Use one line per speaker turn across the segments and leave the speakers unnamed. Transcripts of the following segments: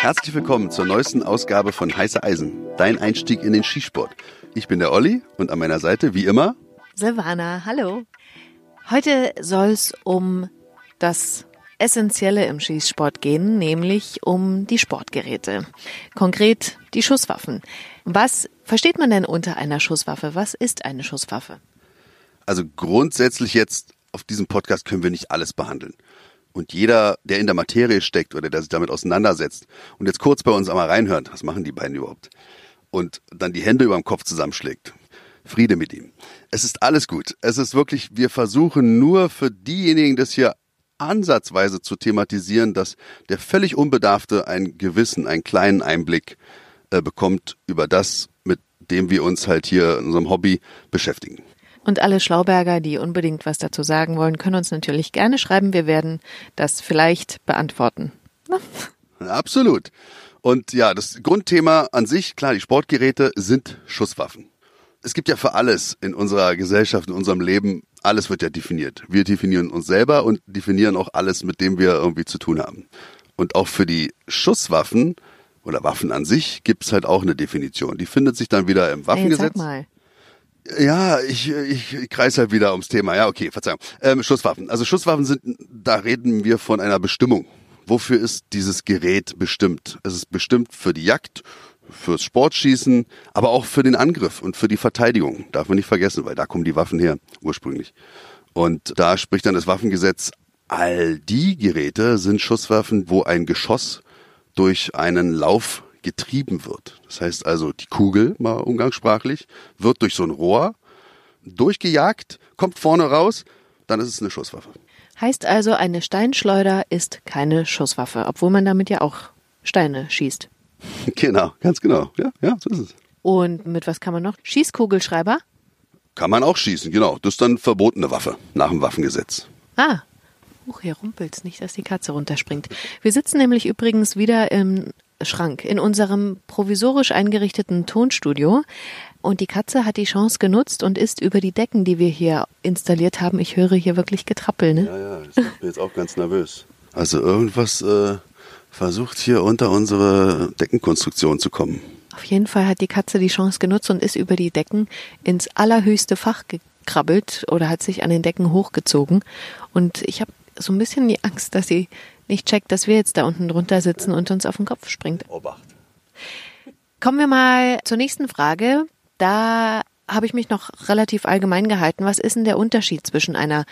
Herzlich willkommen zur neuesten Ausgabe von Heiße Eisen, dein Einstieg in den Skisport. Ich bin der Olli und an meiner Seite, wie immer,
Silvana, hallo. Heute soll es um das Essentielle im Schießsport gehen, nämlich um die Sportgeräte. Konkret die Schusswaffen. Was versteht man denn unter einer Schusswaffe? Was ist eine Schusswaffe?
Also grundsätzlich jetzt auf diesem Podcast können wir nicht alles behandeln. Und jeder, der in der Materie steckt oder der sich damit auseinandersetzt und jetzt kurz bei uns einmal reinhört, was machen die beiden überhaupt? Und dann die Hände über dem Kopf zusammenschlägt. Friede mit ihm. Es ist alles gut. Es ist wirklich, wir versuchen nur für diejenigen, das hier ansatzweise zu thematisieren, dass der völlig Unbedarfte einen gewissen, einen kleinen Einblick äh, bekommt über das, mit dem wir uns halt hier in unserem Hobby beschäftigen.
Und alle Schlauberger, die unbedingt was dazu sagen wollen, können uns natürlich gerne schreiben. Wir werden das vielleicht beantworten.
Absolut. Und ja, das Grundthema an sich, klar, die Sportgeräte sind Schusswaffen. Es gibt ja für alles in unserer Gesellschaft, in unserem Leben, alles wird ja definiert. Wir definieren uns selber und definieren auch alles, mit dem wir irgendwie zu tun haben. Und auch für die Schusswaffen oder Waffen an sich gibt es halt auch eine Definition. Die findet sich dann wieder im Waffengesetz.
Hey, sag mal.
Ja, ich, ich, ich kreise halt wieder ums Thema. Ja, okay, Verzeihung. Ähm, Schusswaffen. Also Schusswaffen sind, da reden wir von einer Bestimmung. Wofür ist dieses Gerät bestimmt? Es ist bestimmt für die Jagd, fürs Sportschießen, aber auch für den Angriff und für die Verteidigung. Darf man nicht vergessen, weil da kommen die Waffen her, ursprünglich. Und da spricht dann das Waffengesetz, all die Geräte sind Schusswaffen, wo ein Geschoss durch einen Lauf getrieben wird. Das heißt also, die Kugel, mal umgangssprachlich, wird durch so ein Rohr durchgejagt, kommt vorne raus, dann ist es eine Schusswaffe.
Heißt also, eine Steinschleuder ist keine Schusswaffe, obwohl man damit ja auch Steine schießt.
Genau, ganz genau. Ja, ja, so ist es.
Und mit was kann man noch? Schießkugelschreiber?
Kann man auch schießen, genau. Das ist dann verbotene Waffe nach dem Waffengesetz.
Ah. Huch, hier rumpelt's nicht, dass die Katze runterspringt. Wir sitzen nämlich übrigens wieder im Schrank in unserem provisorisch eingerichteten Tonstudio. Und die Katze hat die Chance genutzt und ist über die Decken, die wir hier installiert haben. Ich höre hier wirklich Getrappel, ne?
Ja, ja, ich bin jetzt auch ganz nervös. Also irgendwas äh, versucht hier unter unsere Deckenkonstruktion zu kommen.
Auf jeden Fall hat die Katze die Chance genutzt und ist über die Decken ins allerhöchste Fach gekrabbelt oder hat sich an den Decken hochgezogen. Und ich habe so ein bisschen die Angst, dass sie nicht checkt, dass wir jetzt da unten drunter sitzen und uns auf den Kopf springt.
Obacht.
Kommen wir mal zur nächsten Frage. Da habe ich mich noch relativ allgemein gehalten. Was ist denn der Unterschied zwischen einer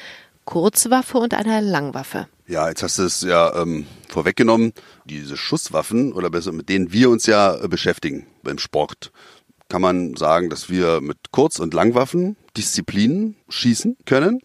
Kurzwaffe und einer Langwaffe?
Ja, jetzt hast du es ja ähm, vorweggenommen. Diese Schusswaffen, oder besser mit denen wir uns ja äh, beschäftigen beim Sport, kann man sagen, dass wir mit Kurz- und Langwaffen Disziplinen schießen können.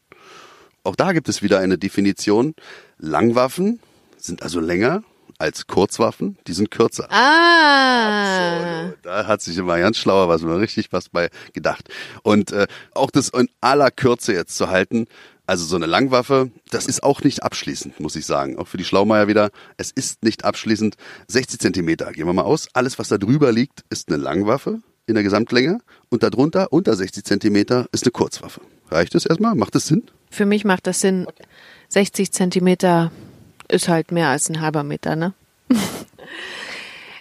Auch da gibt es wieder eine Definition. Langwaffen sind also länger als Kurzwaffen, die sind kürzer.
Ah.
Absolut. Da hat sich immer ganz schlauer was mal richtig was bei gedacht. Und äh, auch das in aller Kürze jetzt zu halten, also so eine Langwaffe, das ist auch nicht abschließend, muss ich sagen. Auch für die Schlaumeier wieder, es ist nicht abschließend. 60 Zentimeter, gehen wir mal aus. Alles, was da drüber liegt, ist eine Langwaffe in der Gesamtlänge. Und darunter, unter 60 Zentimeter, ist eine Kurzwaffe. Reicht das erstmal? Macht das Sinn?
Für mich macht das Sinn. 60 Zentimeter ist halt mehr als ein halber Meter, ne?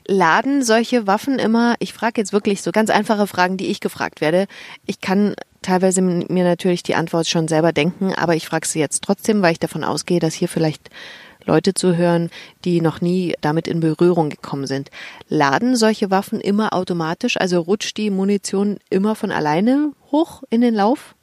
Laden solche Waffen immer, ich frage jetzt wirklich so ganz einfache Fragen, die ich gefragt werde. Ich kann teilweise mir natürlich die Antwort schon selber denken, aber ich frage sie jetzt trotzdem, weil ich davon ausgehe, dass hier vielleicht Leute zuhören, die noch nie damit in Berührung gekommen sind. Laden solche Waffen immer automatisch, also rutscht die Munition immer von alleine hoch in den Lauf?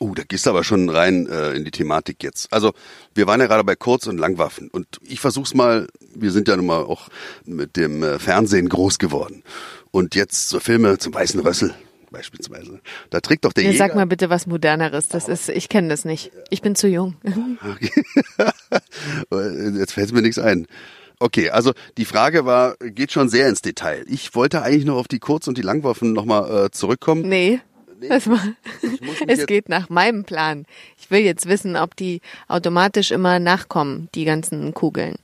Uh, da gehst du aber schon rein äh, in die Thematik jetzt. Also wir waren ja gerade bei Kurz- und Langwaffen und ich versuch's mal, wir sind ja nun mal auch mit dem äh, Fernsehen groß geworden. Und jetzt so Filme zum Weißen Rössel beispielsweise. Da trägt doch der
Ja,
Jäger...
sag mal bitte was Moderneres. Das ist, ich kenne das nicht. Ich bin zu jung.
Jetzt fällt mir nichts ein. Okay, also die Frage war, geht schon sehr ins Detail. Ich wollte eigentlich noch auf die Kurz- und die Langwaffen nochmal äh, zurückkommen.
Nee.
Mich
es
jetzt-
geht nach meinem Plan. Ich will jetzt wissen, ob die automatisch immer nachkommen, die ganzen Kugeln.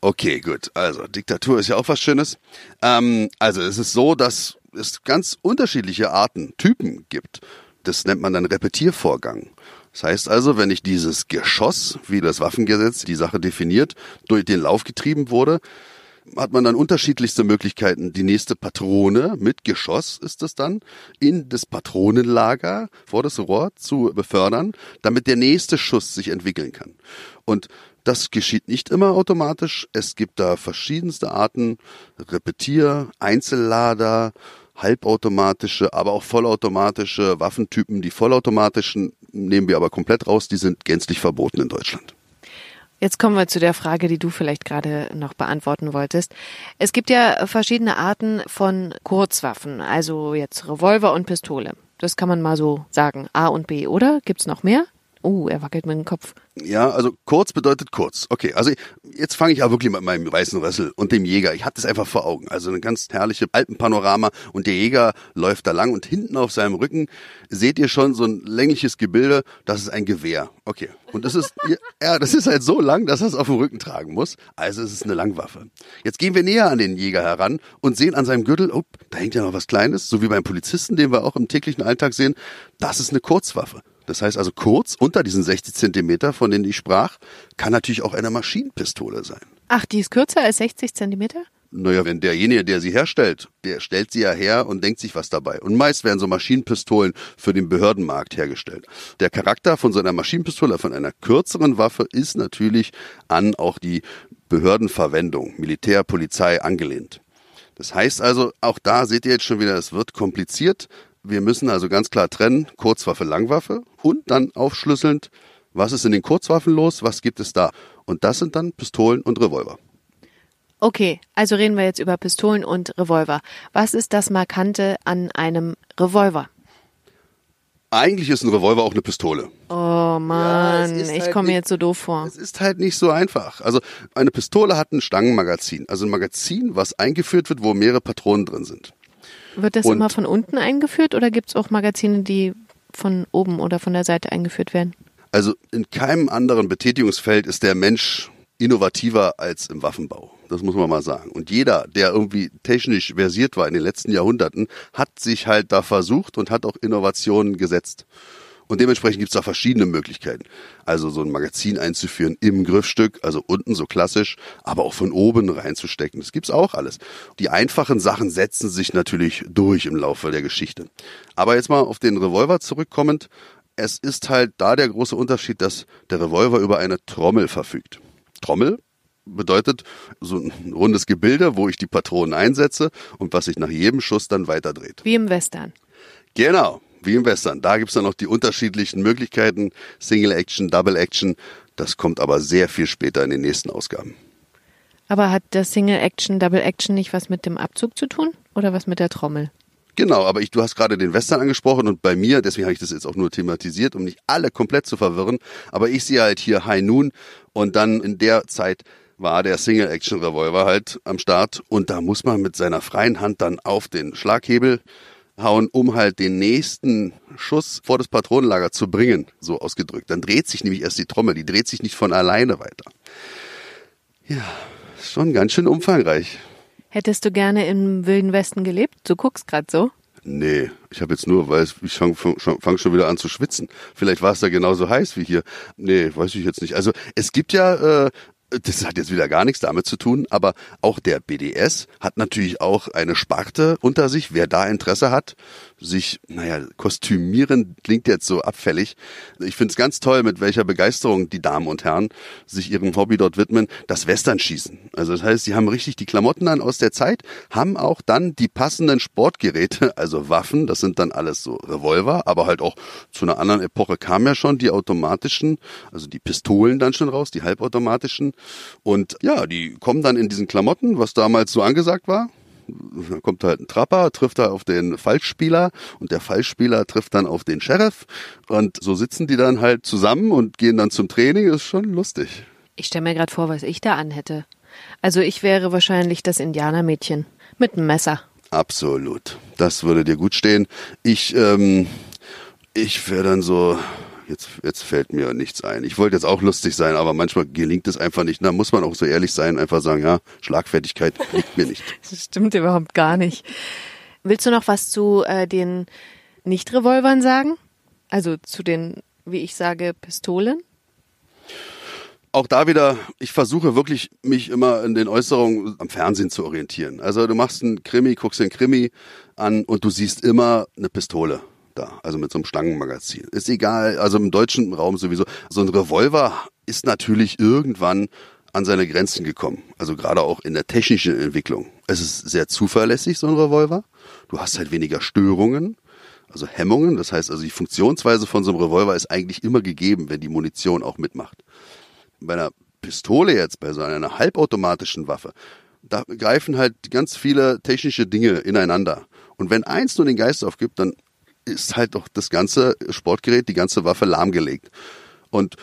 Okay, gut. Also Diktatur ist ja auch was Schönes. Ähm, also es ist so, dass es ganz unterschiedliche Arten, Typen gibt. Das nennt man dann Repetiervorgang. Das heißt also, wenn ich dieses Geschoss, wie das Waffengesetz die Sache definiert, durch den Lauf getrieben wurde, hat man dann unterschiedlichste Möglichkeiten. Die nächste Patrone mit Geschoss ist es dann, in das Patronenlager vor das Rohr zu befördern, damit der nächste Schuss sich entwickeln kann. Und das geschieht nicht immer automatisch. Es gibt da verschiedenste Arten, Repetier, Einzellader, halbautomatische, aber auch vollautomatische Waffentypen. Die vollautomatischen nehmen wir aber komplett raus, die sind gänzlich verboten in Deutschland.
Jetzt kommen wir zu der Frage, die du vielleicht gerade noch beantworten wolltest. Es gibt ja verschiedene Arten von Kurzwaffen, also jetzt Revolver und Pistole. Das kann man mal so sagen. A und B, oder? Gibt's noch mehr? Oh, er wackelt mit dem Kopf.
Ja, also kurz bedeutet kurz. Okay, also jetzt fange ich auch wirklich mit meinem weißen Rössel und dem Jäger. Ich hatte es einfach vor Augen. Also eine ganz herrliche Alpenpanorama und der Jäger läuft da lang und hinten auf seinem Rücken seht ihr schon so ein längliches Gebilde. Das ist ein Gewehr. Okay. Und das ist, ja, das ist halt so lang, dass er es auf dem Rücken tragen muss. Also es ist eine Langwaffe. Jetzt gehen wir näher an den Jäger heran und sehen an seinem Gürtel, oh, da hängt ja noch was Kleines, so wie beim Polizisten, den wir auch im täglichen Alltag sehen. Das ist eine Kurzwaffe. Das heißt also kurz unter diesen 60 Zentimeter, von denen ich sprach, kann natürlich auch eine Maschinenpistole sein.
Ach, die ist kürzer als 60 Zentimeter?
Naja, wenn derjenige, der sie herstellt, der stellt sie ja her und denkt sich was dabei. Und meist werden so Maschinenpistolen für den Behördenmarkt hergestellt. Der Charakter von so einer Maschinenpistole, von einer kürzeren Waffe, ist natürlich an auch die Behördenverwendung, Militär, Polizei angelehnt. Das heißt also, auch da seht ihr jetzt schon wieder, es wird kompliziert. Wir müssen also ganz klar trennen, Kurzwaffe, Langwaffe und dann aufschlüsselnd, was ist in den Kurzwaffen los, was gibt es da. Und das sind dann Pistolen und Revolver.
Okay, also reden wir jetzt über Pistolen und Revolver. Was ist das Markante an einem Revolver?
Eigentlich ist ein Revolver auch eine Pistole.
Oh Mann, ja, ich halt komme mir jetzt so doof vor.
Es ist halt nicht so einfach. Also eine Pistole hat ein Stangenmagazin, also ein Magazin, was eingeführt wird, wo mehrere Patronen drin sind.
Wird das Und immer von unten eingeführt oder gibt es auch Magazine, die von oben oder von der Seite eingeführt werden?
Also in keinem anderen Betätigungsfeld ist der Mensch innovativer als im Waffenbau. Das muss man mal sagen. Und jeder, der irgendwie technisch versiert war in den letzten Jahrhunderten, hat sich halt da versucht und hat auch Innovationen gesetzt. Und dementsprechend gibt es da verschiedene Möglichkeiten. Also so ein Magazin einzuführen im Griffstück, also unten so klassisch, aber auch von oben reinzustecken. Das gibt's auch alles. Die einfachen Sachen setzen sich natürlich durch im Laufe der Geschichte. Aber jetzt mal auf den Revolver zurückkommend. Es ist halt da der große Unterschied, dass der Revolver über eine Trommel verfügt. Trommel bedeutet so ein rundes Gebilde, wo ich die Patronen einsetze und was sich nach jedem Schuss dann weiterdreht.
Wie im Western.
Genau wie im Western. Da gibt's dann noch die unterschiedlichen Möglichkeiten, Single Action, Double Action. Das kommt aber sehr viel später in den nächsten Ausgaben.
Aber hat das Single Action, Double Action nicht was mit dem Abzug zu tun oder was mit der Trommel?
Genau, aber ich, du hast gerade den Western angesprochen und bei mir, deswegen habe ich das jetzt auch nur thematisiert, um nicht alle komplett zu verwirren, aber ich sehe halt hier High Noon und dann in der Zeit war der Single Action Revolver halt am Start und da muss man mit seiner freien Hand dann auf den Schlaghebel hauen, um halt den nächsten Schuss vor das Patronenlager zu bringen, so ausgedrückt. Dann dreht sich nämlich erst die Trommel, die dreht sich nicht von alleine weiter. Ja, schon ganz schön umfangreich.
Hättest du gerne im Wilden Westen gelebt? Du guckst gerade so.
Nee, ich habe jetzt nur, weil ich fange fang schon wieder an zu schwitzen. Vielleicht war es da genauso heiß wie hier. Nee, weiß ich jetzt nicht. Also es gibt ja äh, das hat jetzt wieder gar nichts damit zu tun, aber auch der BDS hat natürlich auch eine Sparte unter sich. Wer da Interesse hat, sich, naja, kostümieren klingt jetzt so abfällig. Ich finde es ganz toll, mit welcher Begeisterung die Damen und Herren sich ihrem Hobby dort widmen, das Western-Schießen. Also das heißt, sie haben richtig die Klamotten an aus der Zeit, haben auch dann die passenden Sportgeräte, also Waffen, das sind dann alles so Revolver, aber halt auch zu einer anderen Epoche kamen ja schon die automatischen, also die Pistolen dann schon raus, die halbautomatischen. Und ja, die kommen dann in diesen Klamotten, was damals so angesagt war da kommt halt ein Trapper, trifft da auf den Falschspieler und der Falschspieler trifft dann auf den Sheriff und so sitzen die dann halt zusammen und gehen dann zum Training, ist schon lustig.
Ich stelle mir gerade vor, was ich da anhätte. Also ich wäre wahrscheinlich das Indianermädchen mit einem Messer.
Absolut. Das würde dir gut stehen. Ich, ähm, ich wäre dann so jetzt, jetzt fällt mir nichts ein. Ich wollte jetzt auch lustig sein, aber manchmal gelingt es einfach nicht. Da muss man auch so ehrlich sein, einfach sagen, ja, Schlagfertigkeit liegt mir nicht.
Das stimmt überhaupt gar nicht. Willst du noch was zu äh, den Nicht-Revolvern sagen? Also zu den, wie ich sage, Pistolen?
auch da wieder, ich versuche wirklich, mich immer in den Äußerungen am Fernsehen zu orientieren. Also du machst einen Krimi, guckst den Krimi an und du siehst immer eine Pistole da, also mit so einem Stangenmagazin. Ist egal, also im deutschen Raum sowieso. So ein Revolver ist natürlich irgendwann an seine Grenzen gekommen. Also gerade auch in der technischen Entwicklung. Es ist sehr zuverlässig, so ein Revolver. Du hast halt weniger Störungen, also Hemmungen. Das heißt also, die Funktionsweise von so einem Revolver ist eigentlich immer gegeben, wenn die Munition auch mitmacht. Bei einer Pistole jetzt, bei so einer halbautomatischen Waffe, da greifen halt ganz viele technische Dinge ineinander. Und wenn eins nur den Geist aufgibt, dann ist halt doch das ganze Sportgerät, die ganze Waffe lahmgelegt. Und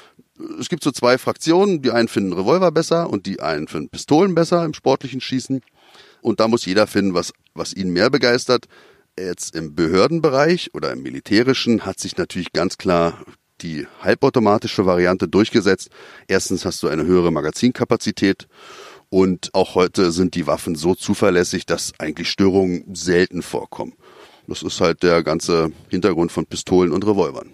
es gibt so zwei Fraktionen, die einen finden Revolver besser und die einen finden Pistolen besser im sportlichen Schießen. Und da muss jeder finden, was, was ihn mehr begeistert. Jetzt im Behördenbereich oder im militärischen hat sich natürlich ganz klar die halbautomatische Variante durchgesetzt. Erstens hast du eine höhere Magazinkapazität und auch heute sind die Waffen so zuverlässig, dass eigentlich Störungen selten vorkommen. Das ist halt der ganze Hintergrund von Pistolen und Revolvern.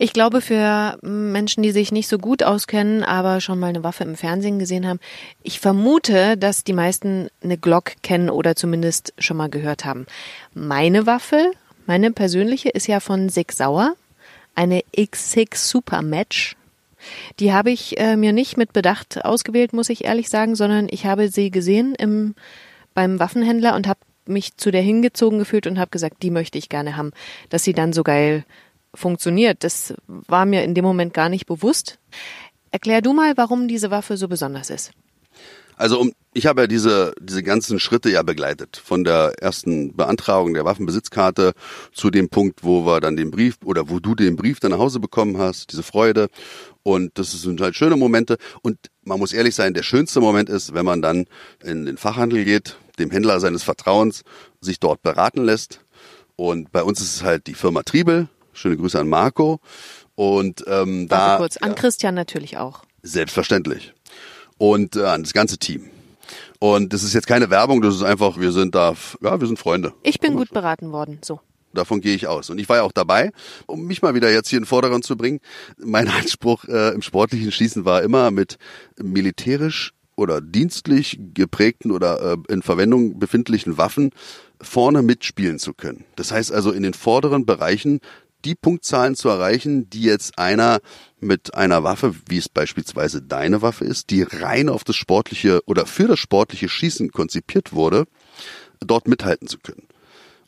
Ich glaube, für Menschen, die sich nicht so gut auskennen, aber schon mal eine Waffe im Fernsehen gesehen haben, ich vermute, dass die meisten eine Glock kennen oder zumindest schon mal gehört haben. Meine Waffe, meine persönliche, ist ja von Sig Sauer, eine X6 Super Match. Die habe ich äh, mir nicht mit Bedacht ausgewählt, muss ich ehrlich sagen, sondern ich habe sie gesehen im, beim Waffenhändler und habe mich zu der hingezogen gefühlt und habe gesagt, die möchte ich gerne haben, dass sie dann so geil funktioniert. Das war mir in dem Moment gar nicht bewusst. Erklär du mal, warum diese Waffe so besonders ist.
Also um, ich habe ja diese, diese ganzen Schritte ja begleitet. Von der ersten Beantragung der Waffenbesitzkarte zu dem Punkt, wo wir dann den Brief oder wo du den Brief dann nach Hause bekommen hast, diese Freude. Und das sind halt schöne Momente. Und man muss ehrlich sein, der schönste Moment ist, wenn man dann in den Fachhandel geht, dem Händler seines Vertrauens, sich dort beraten lässt. Und bei uns ist es halt die Firma Triebel, Schöne Grüße an Marco. Und ähm, da
kurz an ja, Christian natürlich auch.
Selbstverständlich. Und äh, an das ganze Team. Und das ist jetzt keine Werbung, das ist einfach, wir sind da, ja, wir sind Freunde.
Ich bin gut beraten worden, so.
Davon gehe ich aus. Und ich war ja auch dabei, um mich mal wieder jetzt hier in den Vordergrund zu bringen. Mein Anspruch äh, im sportlichen Schießen war immer mit militärisch oder dienstlich geprägten oder äh, in Verwendung befindlichen Waffen vorne mitspielen zu können. Das heißt also in den vorderen Bereichen die Punktzahlen zu erreichen, die jetzt einer mit einer Waffe, wie es beispielsweise deine Waffe ist, die rein auf das sportliche oder für das sportliche Schießen konzipiert wurde, dort mithalten zu können.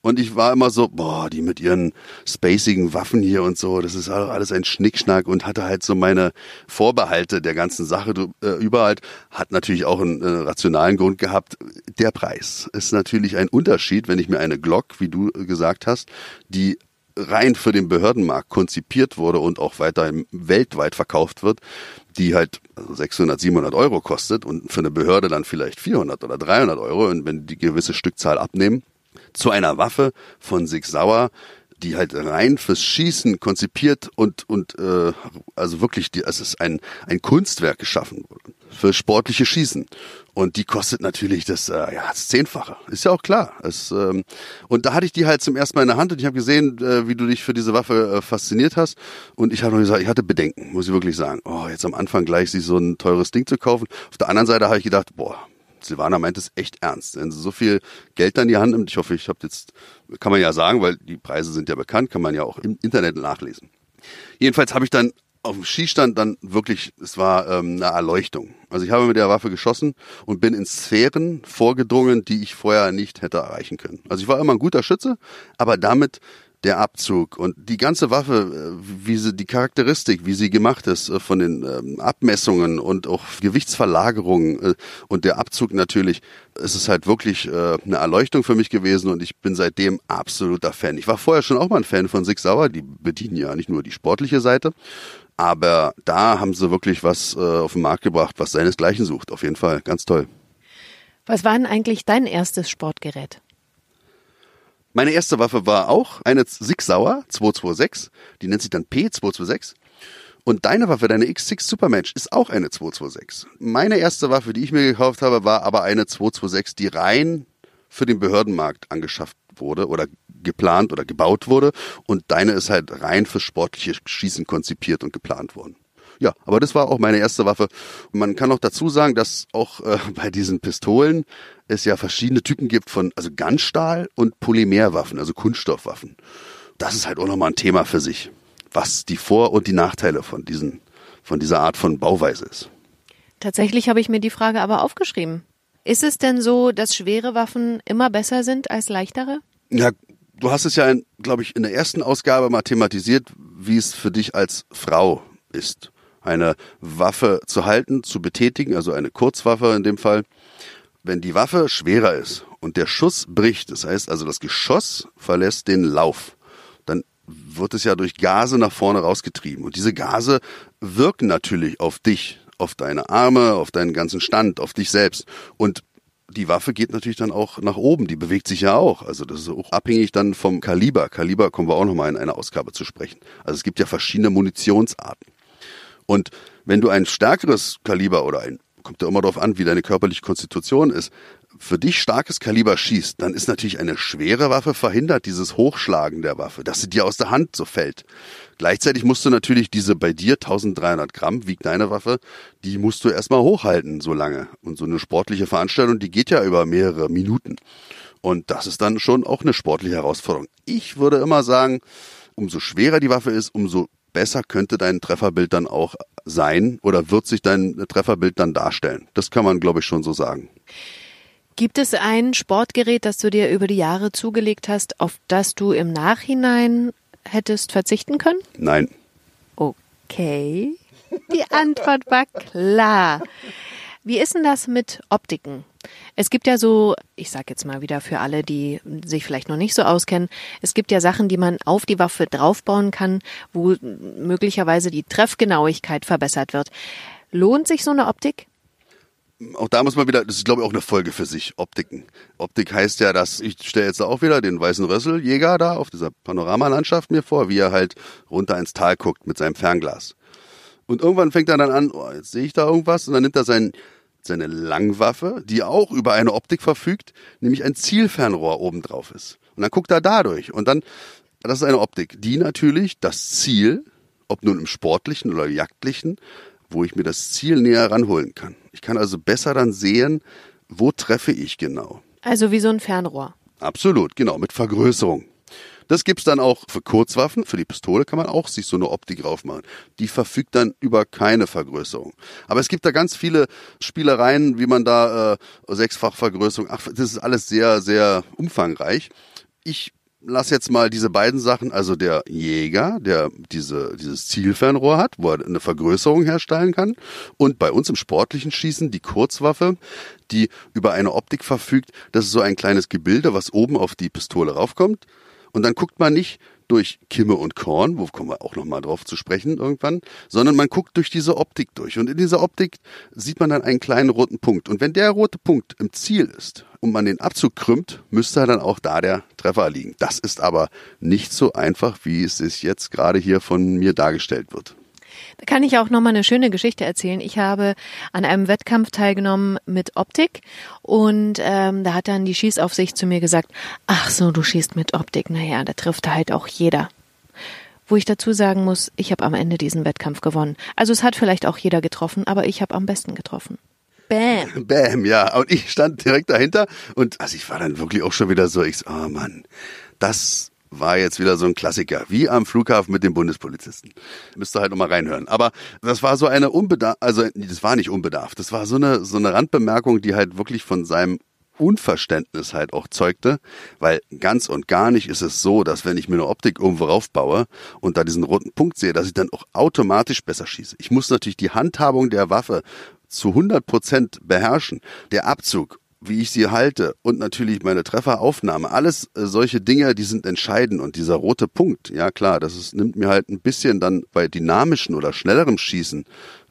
Und ich war immer so, boah, die mit ihren spacigen Waffen hier und so, das ist alles ein Schnickschnack und hatte halt so meine Vorbehalte der ganzen Sache äh, überall. Hat natürlich auch einen äh, rationalen Grund gehabt. Der Preis ist natürlich ein Unterschied, wenn ich mir eine Glock, wie du gesagt hast, die rein für den Behördenmarkt konzipiert wurde und auch weiterhin weltweit verkauft wird, die halt 600, also 700 Euro kostet und für eine Behörde dann vielleicht 400 oder 300 Euro und wenn die gewisse Stückzahl abnehmen, zu einer Waffe von Sig Sauer, die halt rein fürs Schießen konzipiert und und äh, also wirklich, die, es ist ein ein Kunstwerk geschaffen für sportliche Schießen und die kostet natürlich das, äh, ja, das Zehnfache. Ist ja auch klar. Es, ähm, und da hatte ich die halt zum ersten Mal in der Hand und ich habe gesehen, äh, wie du dich für diese Waffe äh, fasziniert hast. Und ich habe noch gesagt, ich hatte Bedenken, muss ich wirklich sagen. Oh, jetzt am Anfang gleich sich so ein teures Ding zu kaufen. Auf der anderen Seite habe ich gedacht, boah, Silvana meint es echt ernst. Wenn sie so viel Geld an die Hand nimmt, ich hoffe, ich habe jetzt, kann man ja sagen, weil die Preise sind ja bekannt, kann man ja auch im Internet nachlesen. Jedenfalls habe ich dann auf dem Schießstand dann wirklich, es war ähm, eine Erleuchtung. Also ich habe mit der Waffe geschossen und bin in Sphären vorgedrungen, die ich vorher nicht hätte erreichen können. Also ich war immer ein guter Schütze, aber damit der Abzug und die ganze Waffe, äh, wie sie die Charakteristik, wie sie gemacht ist äh, von den ähm, Abmessungen und auch Gewichtsverlagerungen äh, und der Abzug natürlich, es ist halt wirklich eine Erleuchtung für mich gewesen und ich bin seitdem absoluter Fan. Ich war vorher schon auch mal ein Fan von Sig Sauer, die bedienen ja nicht nur die sportliche Seite, aber da haben sie wirklich was auf den Markt gebracht, was seinesgleichen sucht. Auf jeden Fall, ganz toll.
Was war denn eigentlich dein erstes Sportgerät?
Meine erste Waffe war auch eine Sig Sauer 226, die nennt sich dann P226. Und deine Waffe, deine X6 Supermatch, ist auch eine 226. Meine erste Waffe, die ich mir gekauft habe, war aber eine 226, die rein für den Behördenmarkt angeschafft wurde oder geplant oder gebaut wurde. Und deine ist halt rein für sportliche Schießen konzipiert und geplant worden. Ja, aber das war auch meine erste Waffe. Und man kann auch dazu sagen, dass auch äh, bei diesen Pistolen es ja verschiedene Typen gibt von also Ganzstahl und Polymerwaffen, also Kunststoffwaffen. Das ist halt auch nochmal ein Thema für sich, was die Vor- und die Nachteile von diesen von dieser Art von Bauweise ist.
Tatsächlich habe ich mir die Frage aber aufgeschrieben. Ist es denn so, dass schwere Waffen immer besser sind als leichtere?
Ja, du hast es ja, glaube ich, in der ersten Ausgabe mal thematisiert, wie es für dich als Frau ist, eine Waffe zu halten, zu betätigen, also eine Kurzwaffe in dem Fall. Wenn die Waffe schwerer ist und der Schuss bricht, das heißt also das Geschoss verlässt den Lauf, dann wird es ja durch Gase nach vorne rausgetrieben. Und diese Gase wirken natürlich auf dich, auf deine Arme, auf deinen ganzen Stand, auf dich selbst. Und die Waffe geht natürlich dann auch nach oben, die bewegt sich ja auch. Also das ist auch abhängig dann vom Kaliber. Kaliber kommen wir auch nochmal in einer Ausgabe zu sprechen. Also es gibt ja verschiedene Munitionsarten. Und wenn du ein stärkeres Kaliber oder ein, kommt ja immer darauf an, wie deine körperliche Konstitution ist, für dich starkes Kaliber schießt, dann ist natürlich eine schwere Waffe verhindert dieses Hochschlagen der Waffe, dass sie dir aus der Hand so fällt. Gleichzeitig musst du natürlich diese bei dir 1300 Gramm wiegt deine Waffe, die musst du erstmal hochhalten so lange. Und so eine sportliche Veranstaltung, die geht ja über mehrere Minuten. Und das ist dann schon auch eine sportliche Herausforderung. Ich würde immer sagen, umso schwerer die Waffe ist, umso besser könnte dein Trefferbild dann auch sein oder wird sich dein Trefferbild dann darstellen. Das kann man, glaube ich, schon so sagen.
Gibt es ein Sportgerät, das du dir über die Jahre zugelegt hast, auf das du im Nachhinein hättest verzichten können?
Nein.
Okay. Die Antwort war klar. Wie ist denn das mit Optiken? Es gibt ja so, ich sag jetzt mal wieder für alle, die sich vielleicht noch nicht so auskennen, es gibt ja Sachen, die man auf die Waffe draufbauen kann, wo möglicherweise die Treffgenauigkeit verbessert wird. Lohnt sich so eine Optik?
auch da muss man wieder, das ist glaube ich auch eine Folge für sich, Optiken. Optik heißt ja, dass ich stelle jetzt auch wieder den weißen Rösseljäger da auf dieser Panoramalandschaft mir vor, wie er halt runter ins Tal guckt mit seinem Fernglas. Und irgendwann fängt er dann an, oh, jetzt sehe ich da irgendwas und dann nimmt er sein, seine Langwaffe, die auch über eine Optik verfügt, nämlich ein Zielfernrohr oben drauf ist. Und dann guckt er dadurch und dann, das ist eine Optik, die natürlich das Ziel, ob nun im sportlichen oder jagdlichen, wo ich mir das Ziel näher ranholen kann. Ich kann also besser dann sehen, wo treffe ich genau.
Also wie so ein Fernrohr.
Absolut, genau, mit Vergrößerung. Das gibt's dann auch für Kurzwaffen. Für die Pistole kann man auch sich so eine Optik raufmachen. Die verfügt dann über keine Vergrößerung. Aber es gibt da ganz viele Spielereien, wie man da äh, Sechsfachvergrößerung. Ach, das ist alles sehr, sehr umfangreich. Ich lass jetzt mal diese beiden Sachen, also der Jäger, der diese, dieses Zielfernrohr hat, wo er eine Vergrößerung herstellen kann, und bei uns im sportlichen Schießen die Kurzwaffe, die über eine Optik verfügt. Das ist so ein kleines Gebilde, was oben auf die Pistole raufkommt. Und dann guckt man nicht durch Kimme und Korn, wo kommen wir auch nochmal drauf zu sprechen irgendwann, sondern man guckt durch diese Optik durch. Und in dieser Optik sieht man dann einen kleinen roten Punkt. Und wenn der rote Punkt im Ziel ist und man den Abzug krümmt, müsste dann auch da der Treffer liegen. Das ist aber nicht so einfach, wie es sich jetzt gerade hier von mir dargestellt wird.
Da kann ich auch nochmal eine schöne Geschichte erzählen. Ich habe an einem Wettkampf teilgenommen mit Optik und ähm, da hat dann die Schießaufsicht zu mir gesagt, ach so, du schießt mit Optik, naja, da trifft halt auch jeder. Wo ich dazu sagen muss, ich habe am Ende diesen Wettkampf gewonnen. Also es hat vielleicht auch jeder getroffen, aber ich habe am besten getroffen. Bam.
Bam, ja. Und ich stand direkt dahinter und also ich war dann wirklich auch schon wieder so, ich so, oh Mann, das war jetzt wieder so ein Klassiker, wie am Flughafen mit den Bundespolizisten. Müsst ihr halt nochmal reinhören. Aber das war so eine unbedarf, also das war nicht unbedarft, das war so eine, so eine Randbemerkung, die halt wirklich von seinem Unverständnis halt auch zeugte, weil ganz und gar nicht ist es so, dass wenn ich mir eine Optik irgendwo raufbaue und da diesen roten Punkt sehe, dass ich dann auch automatisch besser schieße. Ich muss natürlich die Handhabung der Waffe zu 100 Prozent beherrschen. Der Abzug wie ich sie halte und natürlich meine Trefferaufnahme, alles äh, solche Dinge, die sind entscheidend. Und dieser rote Punkt, ja klar, das ist, nimmt mir halt ein bisschen dann bei dynamischen oder schnellerem Schießen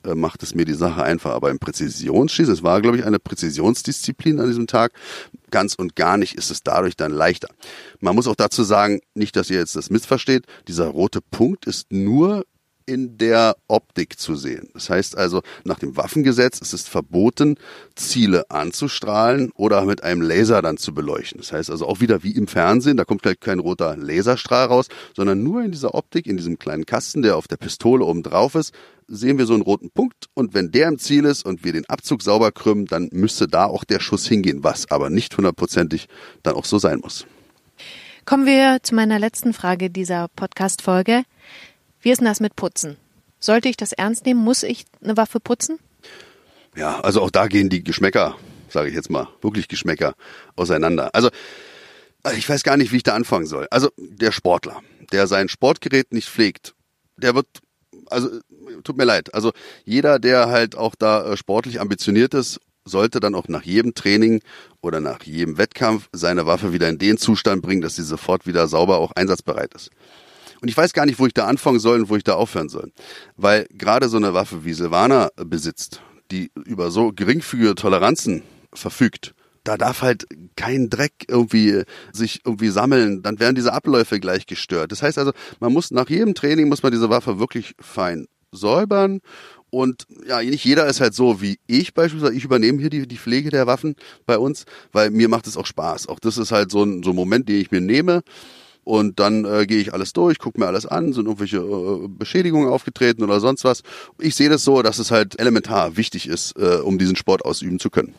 äh, macht es mir die Sache einfach, aber im Präzisionsschießen, es war glaube ich eine Präzisionsdisziplin an diesem Tag, ganz und gar nicht ist es dadurch dann leichter. Man muss auch dazu sagen, nicht, dass ihr jetzt das missversteht, dieser rote Punkt ist nur in der Optik zu sehen. Das heißt also, nach dem Waffengesetz ist es verboten, Ziele anzustrahlen oder mit einem Laser dann zu beleuchten. Das heißt also auch wieder wie im Fernsehen, da kommt gleich kein roter Laserstrahl raus, sondern nur in dieser Optik, in diesem kleinen Kasten, der auf der Pistole oben drauf ist, sehen wir so einen roten Punkt und wenn der im Ziel ist und wir den Abzug sauber krümmen, dann müsste da auch der Schuss hingehen, was aber nicht hundertprozentig dann auch so sein muss.
Kommen wir zu meiner letzten Frage dieser Podcast-Folge. Wie ist denn das mit Putzen? Sollte ich das ernst nehmen? Muss ich eine Waffe putzen?
Ja, also auch da gehen die Geschmäcker, sage ich jetzt mal, wirklich Geschmäcker auseinander. Also ich weiß gar nicht, wie ich da anfangen soll. Also der Sportler, der sein Sportgerät nicht pflegt, der wird, also tut mir leid, also jeder, der halt auch da äh, sportlich ambitioniert ist sollte dann auch nach jedem Training oder nach jedem Wettkampf seine Waffe wieder in den Zustand bringen, dass sie sofort wieder sauber auch einsatzbereit ist. Und ich weiß gar nicht, wo ich da anfangen soll und wo ich da aufhören soll. Weil gerade so eine Waffe wie Silvana besitzt, die über so geringfügige Toleranzen verfügt, da darf halt kein Dreck irgendwie sich irgendwie sammeln, dann werden diese Abläufe gleich gestört. Das heißt also, man muss nach jedem Training muss man diese Waffe wirklich fein säubern und ja, nicht jeder ist halt so wie ich beispielsweise. Ich übernehme hier die, die Pflege der Waffen bei uns, weil mir macht es auch Spaß. Auch das ist halt so ein, so ein Moment, den ich mir nehme. Und dann äh, gehe ich alles durch, gucke mir alles an, sind irgendwelche äh, Beschädigungen aufgetreten oder sonst was. Ich sehe das so, dass es halt elementar wichtig ist, äh, um diesen Sport ausüben zu können.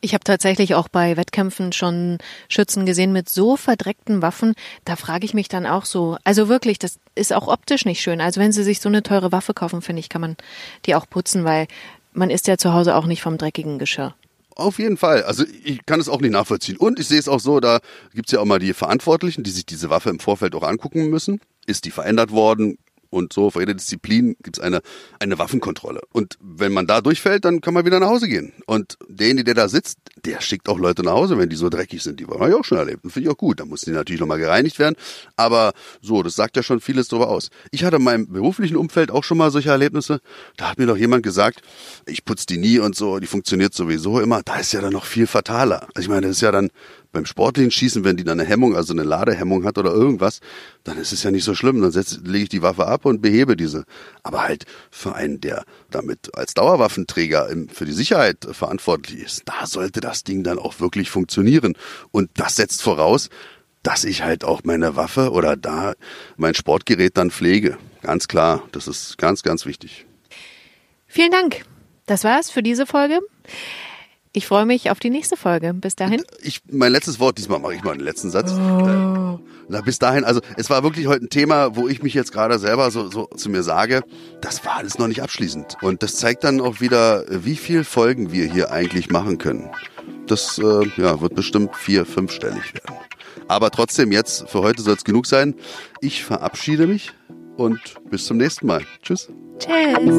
Ich habe tatsächlich auch bei Wettkämpfen schon Schützen gesehen mit so verdreckten Waffen. Da frage ich mich dann auch so. Also wirklich, das ist auch optisch nicht schön. Also wenn Sie sich so eine teure Waffe kaufen, finde ich, kann man die auch putzen, weil man isst ja zu Hause auch nicht vom dreckigen Geschirr.
Auf jeden Fall. Also ich kann es auch nicht nachvollziehen. Und ich sehe es auch so, da gibt es ja auch mal die Verantwortlichen, die sich diese Waffe im Vorfeld auch angucken müssen. Ist die verändert worden? Und so für jede Disziplin gibt es eine, eine Waffenkontrolle. Und wenn man da durchfällt, dann kann man wieder nach Hause gehen. Und derjenige, der da sitzt, der schickt auch Leute nach Hause, wenn die so dreckig sind. Die habe ich auch schon erlebt. Finde ich auch gut. Da mussten die natürlich nochmal gereinigt werden. Aber so, das sagt ja schon vieles darüber aus. Ich hatte in meinem beruflichen Umfeld auch schon mal solche Erlebnisse. Da hat mir doch jemand gesagt, ich putze die nie und so, die funktioniert sowieso immer. Da ist ja dann noch viel fataler. Also ich meine, das ist ja dann beim sportlichen Schießen, wenn die dann eine Hemmung, also eine Ladehemmung hat oder irgendwas, dann ist es ja nicht so schlimm. Dann lege ich die Waffe ab und behebe diese. Aber halt für einen, der damit als Dauerwaffenträger für die Sicherheit verantwortlich ist, da sollte das Ding dann auch wirklich funktionieren. Und das setzt voraus, dass ich halt auch meine Waffe oder da mein Sportgerät dann pflege. Ganz klar, das ist ganz, ganz wichtig.
Vielen Dank. Das war's für diese Folge. Ich freue mich auf die nächste Folge. Bis dahin.
Ich, mein letztes Wort, diesmal mache ich mal den letzten Satz. Oh. Na, bis dahin, also es war wirklich heute ein Thema, wo ich mich jetzt gerade selber so, so zu mir sage, das war alles noch nicht abschließend. Und das zeigt dann auch wieder, wie viel Folgen wir hier eigentlich machen können. Das äh, ja, wird bestimmt vier, fünfstellig werden. Aber trotzdem, jetzt für heute soll es genug sein. Ich verabschiede mich und bis zum nächsten Mal. Tschüss.
Tschüss.